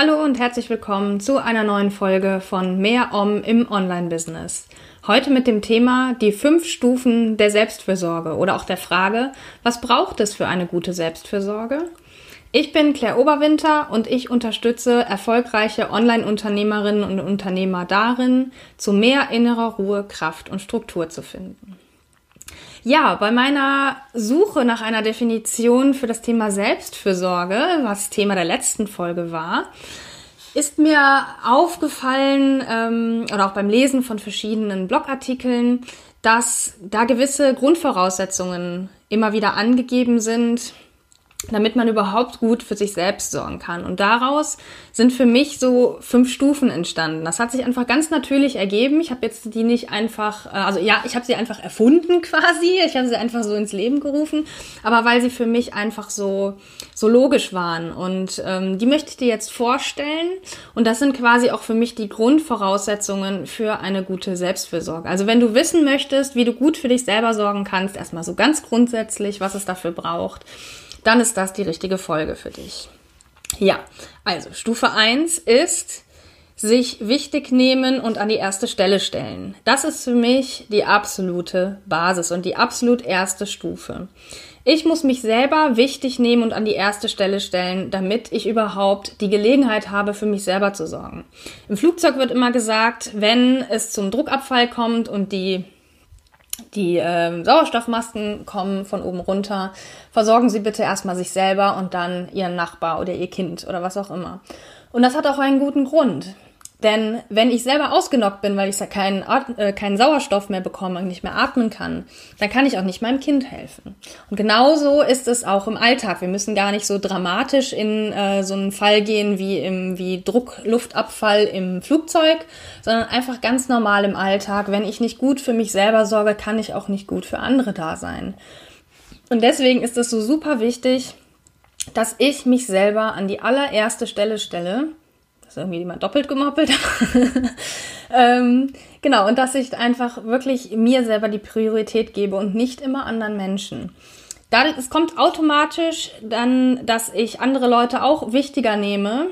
Hallo und herzlich willkommen zu einer neuen Folge von Mehr Om im Online-Business. Heute mit dem Thema die fünf Stufen der Selbstfürsorge oder auch der Frage, was braucht es für eine gute Selbstfürsorge? Ich bin Claire Oberwinter und ich unterstütze erfolgreiche Online-Unternehmerinnen und Unternehmer darin, zu mehr innerer Ruhe, Kraft und Struktur zu finden. Ja, bei meiner Suche nach einer Definition für das Thema Selbstfürsorge, was Thema der letzten Folge war, ist mir aufgefallen, ähm, oder auch beim Lesen von verschiedenen Blogartikeln, dass da gewisse Grundvoraussetzungen immer wieder angegeben sind, damit man überhaupt gut für sich selbst sorgen kann. Und daraus sind für mich so fünf Stufen entstanden. Das hat sich einfach ganz natürlich ergeben. Ich habe jetzt die nicht einfach, äh, also ja, ich habe sie einfach erfunden quasi. Ich habe sie einfach so ins Leben gerufen, aber weil sie für mich einfach so so logisch waren. Und ähm, die möchte ich dir jetzt vorstellen. Und das sind quasi auch für mich die Grundvoraussetzungen für eine gute Selbstfürsorge. Also wenn du wissen möchtest, wie du gut für dich selber sorgen kannst, erstmal so ganz grundsätzlich, was es dafür braucht dann ist das die richtige Folge für dich. Ja, also Stufe 1 ist sich wichtig nehmen und an die erste Stelle stellen. Das ist für mich die absolute Basis und die absolut erste Stufe. Ich muss mich selber wichtig nehmen und an die erste Stelle stellen, damit ich überhaupt die Gelegenheit habe, für mich selber zu sorgen. Im Flugzeug wird immer gesagt, wenn es zum Druckabfall kommt und die die ähm, Sauerstoffmasken kommen von oben runter. Versorgen Sie bitte erstmal sich selber und dann Ihren Nachbar oder Ihr Kind oder was auch immer. Und das hat auch einen guten Grund. Denn wenn ich selber ausgenockt bin, weil ich keinen, äh, keinen Sauerstoff mehr bekomme und nicht mehr atmen kann, dann kann ich auch nicht meinem Kind helfen. Und genauso ist es auch im Alltag. Wir müssen gar nicht so dramatisch in äh, so einen Fall gehen wie im wie Druckluftabfall im Flugzeug, sondern einfach ganz normal im Alltag. Wenn ich nicht gut für mich selber sorge, kann ich auch nicht gut für andere da sein. Und deswegen ist es so super wichtig, dass ich mich selber an die allererste Stelle stelle irgendwie jemand doppelt gemoppelt. ähm, genau, und dass ich einfach wirklich mir selber die Priorität gebe und nicht immer anderen Menschen. Da, es kommt automatisch dann, dass ich andere Leute auch wichtiger nehme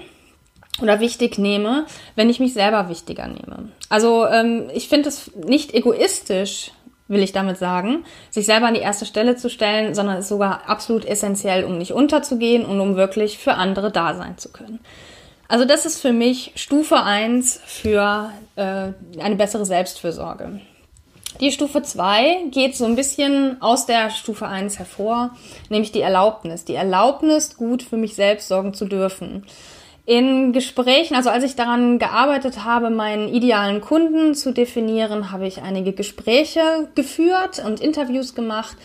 oder wichtig nehme, wenn ich mich selber wichtiger nehme. Also ähm, ich finde es nicht egoistisch, will ich damit sagen, sich selber an die erste Stelle zu stellen, sondern es ist sogar absolut essentiell, um nicht unterzugehen und um wirklich für andere da sein zu können. Also das ist für mich Stufe 1 für äh, eine bessere Selbstfürsorge. Die Stufe 2 geht so ein bisschen aus der Stufe 1 hervor, nämlich die Erlaubnis. Die Erlaubnis, gut für mich selbst sorgen zu dürfen. In Gesprächen, also als ich daran gearbeitet habe, meinen idealen Kunden zu definieren, habe ich einige Gespräche geführt und Interviews gemacht.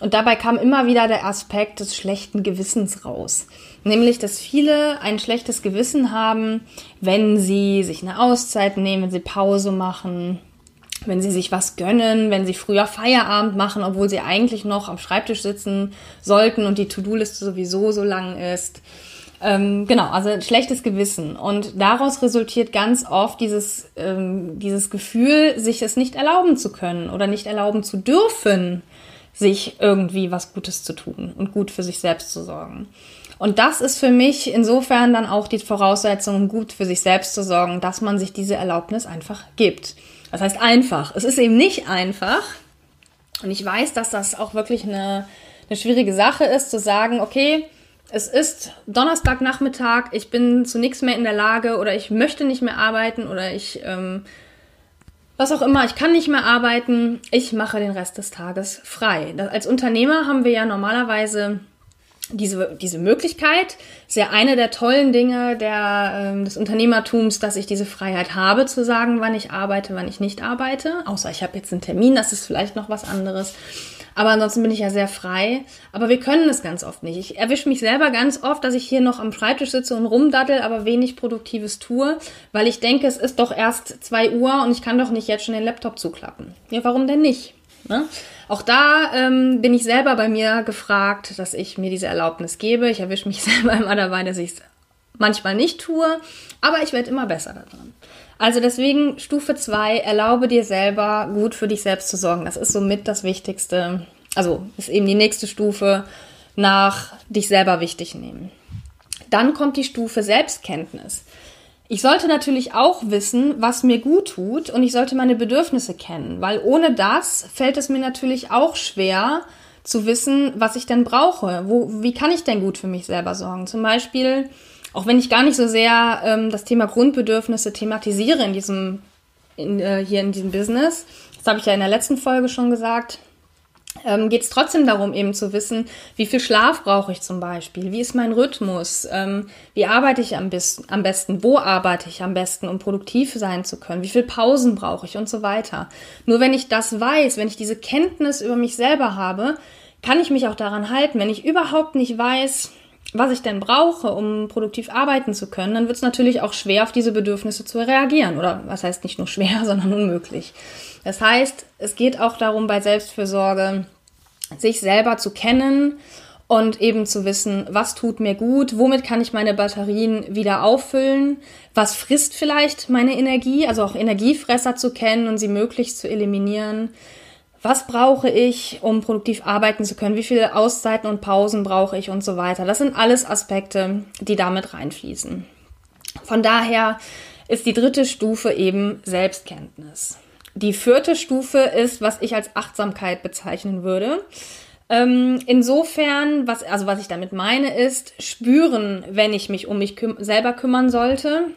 Und dabei kam immer wieder der Aspekt des schlechten Gewissens raus. Nämlich, dass viele ein schlechtes Gewissen haben, wenn sie sich eine Auszeit nehmen, wenn sie Pause machen, wenn sie sich was gönnen, wenn sie früher Feierabend machen, obwohl sie eigentlich noch am Schreibtisch sitzen sollten und die To-Do-Liste sowieso so lang ist. Ähm, genau, also schlechtes Gewissen. Und daraus resultiert ganz oft dieses, ähm, dieses Gefühl, sich es nicht erlauben zu können oder nicht erlauben zu dürfen, sich irgendwie was Gutes zu tun und gut für sich selbst zu sorgen. Und das ist für mich insofern dann auch die Voraussetzung, gut für sich selbst zu sorgen, dass man sich diese Erlaubnis einfach gibt. Das heißt einfach. Es ist eben nicht einfach. Und ich weiß, dass das auch wirklich eine, eine schwierige Sache ist, zu sagen, okay, es ist Donnerstagnachmittag, ich bin zu nichts mehr in der Lage oder ich möchte nicht mehr arbeiten oder ich, ähm, was auch immer, ich kann nicht mehr arbeiten, ich mache den Rest des Tages frei. Als Unternehmer haben wir ja normalerweise diese, diese Möglichkeit ist ja eine der tollen Dinge der, äh, des Unternehmertums, dass ich diese Freiheit habe, zu sagen, wann ich arbeite, wann ich nicht arbeite. Außer ich habe jetzt einen Termin, das ist vielleicht noch was anderes. Aber ansonsten bin ich ja sehr frei. Aber wir können es ganz oft nicht. Ich erwische mich selber ganz oft, dass ich hier noch am Schreibtisch sitze und rumdattel, aber wenig Produktives tue, weil ich denke, es ist doch erst zwei Uhr und ich kann doch nicht jetzt schon den Laptop zuklappen. Ja, warum denn nicht? Ne? Auch da ähm, bin ich selber bei mir gefragt, dass ich mir diese Erlaubnis gebe. Ich erwische mich selber immer dabei, dass ich es manchmal nicht tue, aber ich werde immer besser daran. Also deswegen Stufe 2, erlaube dir selber gut für dich selbst zu sorgen. Das ist somit das Wichtigste. Also ist eben die nächste Stufe nach dich selber wichtig nehmen. Dann kommt die Stufe Selbstkenntnis. Ich sollte natürlich auch wissen, was mir gut tut und ich sollte meine Bedürfnisse kennen, weil ohne das fällt es mir natürlich auch schwer zu wissen, was ich denn brauche. Wo, wie kann ich denn gut für mich selber sorgen? Zum Beispiel, auch wenn ich gar nicht so sehr ähm, das Thema Grundbedürfnisse thematisiere in diesem, in, äh, hier in diesem Business, das habe ich ja in der letzten Folge schon gesagt, ähm, geht es trotzdem darum, eben zu wissen, wie viel Schlaf brauche ich zum Beispiel, wie ist mein Rhythmus, ähm, wie arbeite ich am, am besten, wo arbeite ich am besten, um produktiv sein zu können, wie viel Pausen brauche ich und so weiter. Nur wenn ich das weiß, wenn ich diese Kenntnis über mich selber habe, kann ich mich auch daran halten. Wenn ich überhaupt nicht weiß, was ich denn brauche, um produktiv arbeiten zu können, dann wird es natürlich auch schwer, auf diese Bedürfnisse zu reagieren. Oder was heißt nicht nur schwer, sondern unmöglich. Das heißt, es geht auch darum, bei Selbstfürsorge sich selber zu kennen und eben zu wissen, was tut mir gut, womit kann ich meine Batterien wieder auffüllen, was frisst vielleicht meine Energie, also auch Energiefresser zu kennen und sie möglichst zu eliminieren. Was brauche ich, um produktiv arbeiten zu können? Wie viele Auszeiten und Pausen brauche ich und so weiter? Das sind alles Aspekte, die damit reinfließen. Von daher ist die dritte Stufe eben Selbstkenntnis. Die vierte Stufe ist, was ich als Achtsamkeit bezeichnen würde. Ähm, insofern, was, also was ich damit meine, ist spüren, wenn ich mich um mich küm selber kümmern sollte,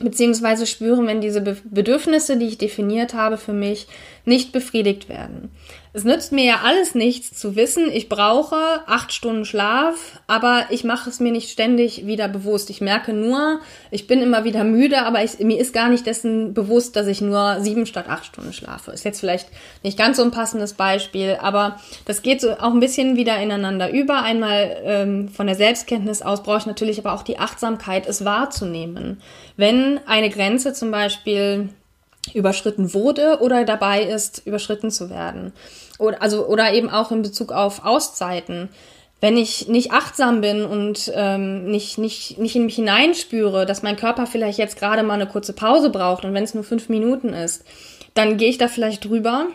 beziehungsweise spüren, wenn diese Be Bedürfnisse, die ich definiert habe für mich, nicht befriedigt werden. Es nützt mir ja alles nichts zu wissen, ich brauche acht Stunden Schlaf, aber ich mache es mir nicht ständig wieder bewusst. Ich merke nur, ich bin immer wieder müde, aber ich, mir ist gar nicht dessen bewusst, dass ich nur sieben statt acht Stunden schlafe. Ist jetzt vielleicht nicht ganz so ein passendes Beispiel, aber das geht so auch ein bisschen wieder ineinander über. Einmal ähm, von der Selbstkenntnis aus brauche ich natürlich aber auch die Achtsamkeit, es wahrzunehmen. Wenn eine Grenze zum Beispiel überschritten wurde oder dabei ist, überschritten zu werden. Oder, also, oder eben auch in Bezug auf Auszeiten. Wenn ich nicht achtsam bin und ähm, nicht, nicht, nicht in mich hineinspüre, dass mein Körper vielleicht jetzt gerade mal eine kurze Pause braucht und wenn es nur fünf Minuten ist, dann gehe ich da vielleicht drüber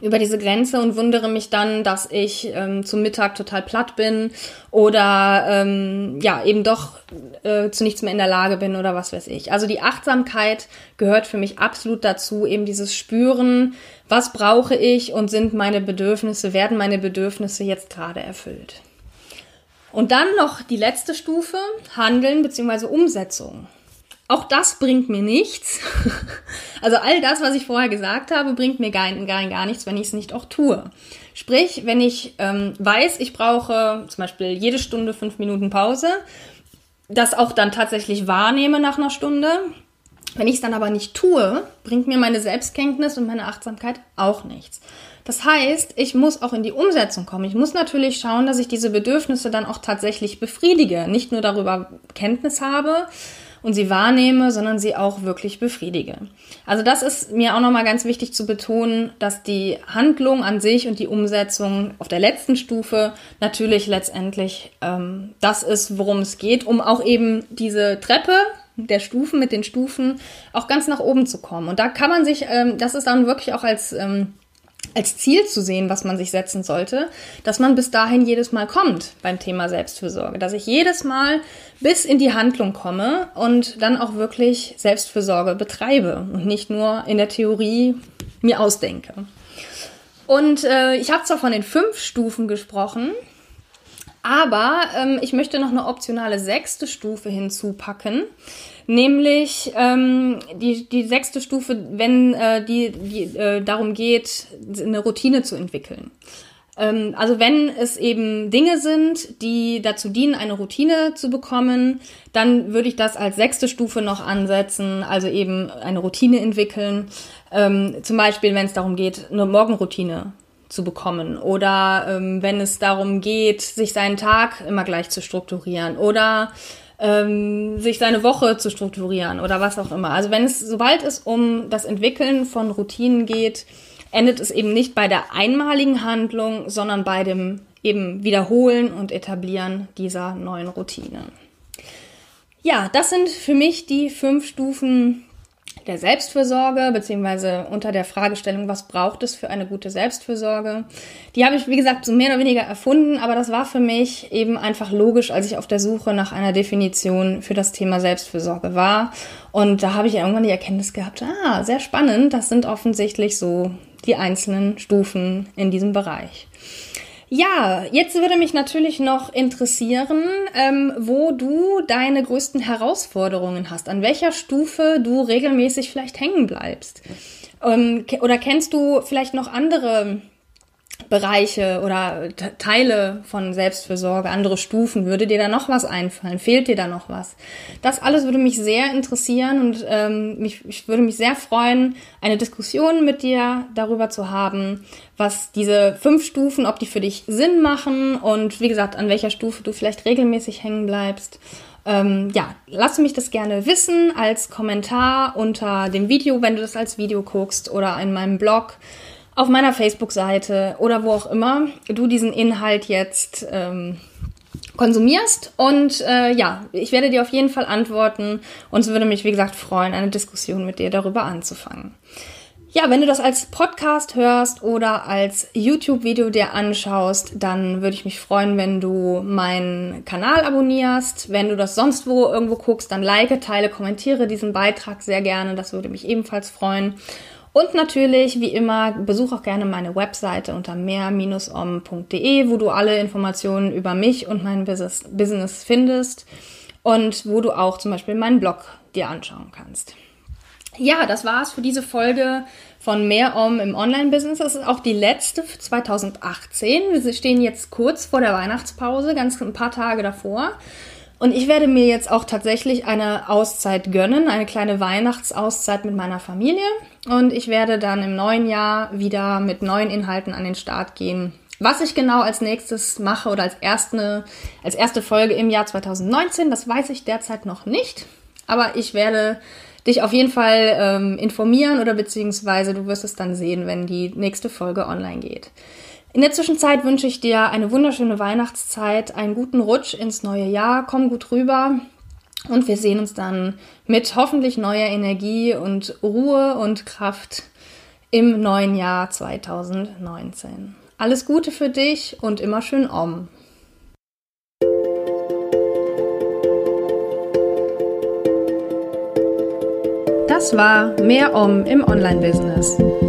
über diese Grenze und wundere mich dann, dass ich ähm, zum Mittag total platt bin oder ähm, ja eben doch äh, zu nichts mehr in der Lage bin oder was weiß ich. Also die Achtsamkeit gehört für mich absolut dazu, eben dieses Spüren, was brauche ich und sind meine Bedürfnisse, werden meine Bedürfnisse jetzt gerade erfüllt. Und dann noch die letzte Stufe, Handeln bzw. Umsetzung. Auch das bringt mir nichts. Also all das, was ich vorher gesagt habe, bringt mir gar, gar, gar nichts, wenn ich es nicht auch tue. Sprich, wenn ich ähm, weiß, ich brauche zum Beispiel jede Stunde fünf Minuten Pause, das auch dann tatsächlich wahrnehme nach einer Stunde. Wenn ich es dann aber nicht tue, bringt mir meine Selbstkenntnis und meine Achtsamkeit auch nichts. Das heißt, ich muss auch in die Umsetzung kommen. Ich muss natürlich schauen, dass ich diese Bedürfnisse dann auch tatsächlich befriedige. Nicht nur darüber Kenntnis habe, und sie wahrnehme, sondern sie auch wirklich befriedige. Also das ist mir auch nochmal ganz wichtig zu betonen, dass die Handlung an sich und die Umsetzung auf der letzten Stufe natürlich letztendlich ähm, das ist, worum es geht, um auch eben diese Treppe der Stufen mit den Stufen auch ganz nach oben zu kommen. Und da kann man sich, ähm, das ist dann wirklich auch als ähm, als Ziel zu sehen, was man sich setzen sollte, dass man bis dahin jedes Mal kommt beim Thema Selbstfürsorge, dass ich jedes Mal bis in die Handlung komme und dann auch wirklich Selbstfürsorge betreibe und nicht nur in der Theorie mir ausdenke. Und äh, ich habe zwar von den fünf Stufen gesprochen, aber ähm, ich möchte noch eine optionale sechste Stufe hinzupacken, nämlich ähm, die, die sechste Stufe, wenn äh, die, die äh, darum geht, eine Routine zu entwickeln. Ähm, also wenn es eben Dinge sind, die dazu dienen, eine Routine zu bekommen, dann würde ich das als sechste Stufe noch ansetzen, also eben eine Routine entwickeln. Ähm, zum Beispiel, wenn es darum geht, eine Morgenroutine zu bekommen oder ähm, wenn es darum geht, sich seinen Tag immer gleich zu strukturieren oder ähm, sich seine Woche zu strukturieren oder was auch immer. Also wenn es, sobald es um das Entwickeln von Routinen geht, endet es eben nicht bei der einmaligen Handlung, sondern bei dem eben Wiederholen und Etablieren dieser neuen Routine. Ja, das sind für mich die fünf Stufen der Selbstfürsorge, beziehungsweise unter der Fragestellung, was braucht es für eine gute Selbstfürsorge. Die habe ich, wie gesagt, so mehr oder weniger erfunden, aber das war für mich eben einfach logisch, als ich auf der Suche nach einer Definition für das Thema Selbstfürsorge war. Und da habe ich irgendwann die Erkenntnis gehabt, ah, sehr spannend, das sind offensichtlich so die einzelnen Stufen in diesem Bereich. Ja, jetzt würde mich natürlich noch interessieren, ähm, wo du deine größten Herausforderungen hast, an welcher Stufe du regelmäßig vielleicht hängen bleibst. Ähm, oder kennst du vielleicht noch andere Bereiche oder Teile von Selbstfürsorge, andere Stufen? Würde dir da noch was einfallen? Fehlt dir da noch was? Das alles würde mich sehr interessieren und ähm, mich, ich würde mich sehr freuen, eine Diskussion mit dir darüber zu haben, was diese fünf Stufen, ob die für dich Sinn machen und wie gesagt, an welcher Stufe du vielleicht regelmäßig hängen bleibst. Ähm, ja, lass mich das gerne wissen als Kommentar unter dem Video, wenn du das als Video guckst oder in meinem Blog auf meiner Facebook-Seite oder wo auch immer du diesen Inhalt jetzt ähm, konsumierst. Und äh, ja, ich werde dir auf jeden Fall antworten und es würde mich, wie gesagt, freuen, eine Diskussion mit dir darüber anzufangen. Ja, wenn du das als Podcast hörst oder als YouTube-Video dir anschaust, dann würde ich mich freuen, wenn du meinen Kanal abonnierst. Wenn du das sonst wo irgendwo guckst, dann like, teile, kommentiere diesen Beitrag sehr gerne. Das würde mich ebenfalls freuen. Und natürlich, wie immer, besuch auch gerne meine Webseite unter mehr-om.de, wo du alle Informationen über mich und mein Business findest und wo du auch zum Beispiel meinen Blog dir anschauen kannst. Ja, das war's für diese Folge von Mehr Om im Online-Business. Das ist auch die letzte für 2018. Wir stehen jetzt kurz vor der Weihnachtspause, ganz ein paar Tage davor. Und ich werde mir jetzt auch tatsächlich eine Auszeit gönnen, eine kleine Weihnachtsauszeit mit meiner Familie. Und ich werde dann im neuen Jahr wieder mit neuen Inhalten an den Start gehen. Was ich genau als nächstes mache oder als erste, als erste Folge im Jahr 2019, das weiß ich derzeit noch nicht. Aber ich werde dich auf jeden Fall ähm, informieren oder beziehungsweise du wirst es dann sehen, wenn die nächste Folge online geht. In der Zwischenzeit wünsche ich dir eine wunderschöne Weihnachtszeit, einen guten Rutsch ins neue Jahr, komm gut rüber und wir sehen uns dann mit hoffentlich neuer Energie und Ruhe und Kraft im neuen Jahr 2019. Alles Gute für dich und immer schön Om. Das war Mehr Om im Online-Business.